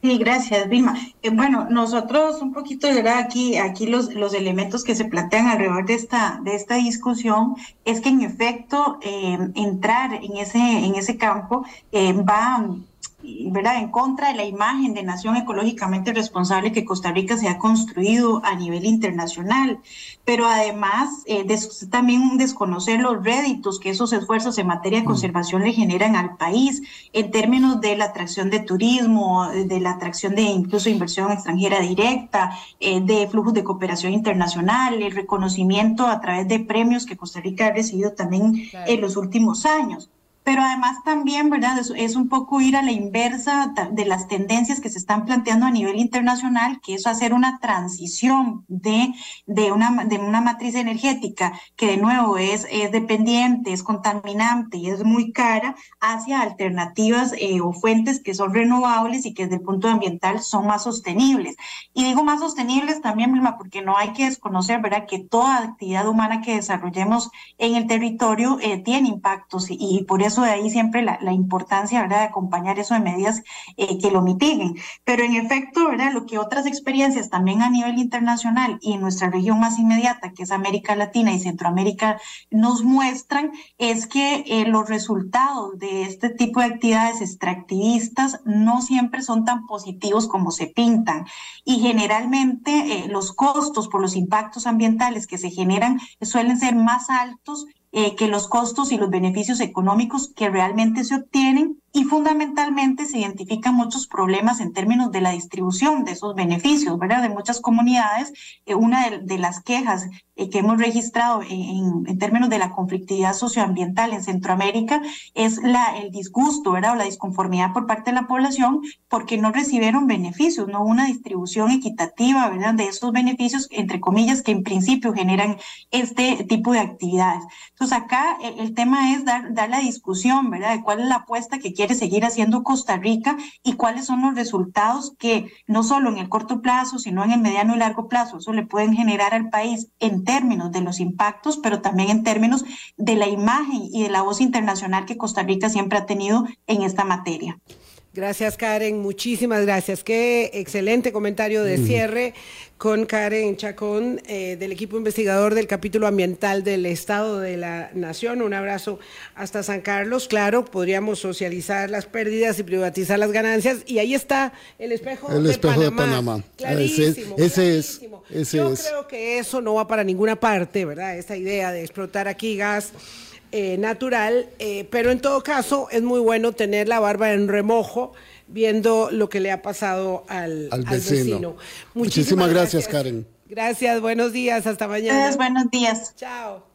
Sí, gracias, Vilma. Eh, bueno, nosotros un poquito, ¿verdad? Aquí, aquí los, los elementos que se plantean alrededor de esta, de esta discusión es que en efecto eh, entrar en ese, en ese campo eh, va ¿verdad? en contra de la imagen de nación ecológicamente responsable que Costa Rica se ha construido a nivel internacional, pero además eh, también desconocer los réditos que esos esfuerzos en materia de mm. conservación le generan al país en términos de la atracción de turismo, de la atracción de incluso inversión extranjera directa, eh, de flujos de cooperación internacional, el reconocimiento a través de premios que Costa Rica ha recibido también en los últimos años pero además también, ¿verdad? Es, un poco ir a la inversa de las tendencias que se están planteando a nivel internacional, que es hacer una transición de, de, una, de una matriz energética que de nuevo es, es dependiente, es contaminante y es muy cara, hacia alternativas eh, o fuentes que son renovables y que desde el punto ambiental son más sostenibles. Y digo más sostenibles también, Vilma, porque no hay que desconocer, ¿verdad?, que toda actividad humana que desarrollemos en el territorio eh, tiene impactos y por eso de ahí siempre la, importancia, ¿verdad?, de acompañar eso de medidas eh, que lo mitiguen. Pero en efecto, ¿verdad?, lo que otras experiencias también a nivel internacional y en nuestra región más inmediata, que es América Latina y Centroamérica, nos muestran es que eh, los resultados de este tipo de actividades extractivistas no siempre son tan positivos como se pintan. Y generalmente eh, los costos por los impactos ambientales que se generan suelen ser más altos eh, que los costos y los beneficios económicos que realmente se obtienen y fundamentalmente se identifican muchos problemas en términos de la distribución de esos beneficios, ¿verdad? De muchas comunidades. Eh, una de, las quejas eh, que hemos registrado en, términos de la conflictividad socioambiental en Centroamérica es el disgusto, ¿verdad? O la disconformidad por parte de la población porque no recibieron beneficios, no una distribución equitativa, ¿verdad? De esos beneficios, entre comillas, que en principio generan este tipo de actividades. Entonces acá el, el tema es dar la discusión, ¿verdad? De cuál es la apuesta que quiere seguir haciendo Costa Rica y cuáles son los resultados que no solo en el corto plazo, sino en el mediano y largo plazo, eso le pueden generar al país en términos de los impactos, pero también en términos de la imagen y de la voz internacional que Costa Rica siempre ha tenido en esta materia. Gracias, Karen. Muchísimas gracias. Qué excelente comentario de cierre con Karen Chacón, eh, del equipo investigador del capítulo ambiental del Estado de la Nación. Un abrazo hasta San Carlos. Claro, podríamos socializar las pérdidas y privatizar las ganancias. Y ahí está el espejo, el de, espejo Panamá. de Panamá. Clarísimo, ese, es. Yo creo que eso no va para ninguna parte, ¿verdad? Esta idea de explotar aquí gas eh, natural, eh, pero en todo caso es muy bueno tener la barba en remojo viendo lo que le ha pasado al, vecino. Muchísimas, gracias, Karen. Gracias, buenos días, hasta mañana. buenos días. Chao.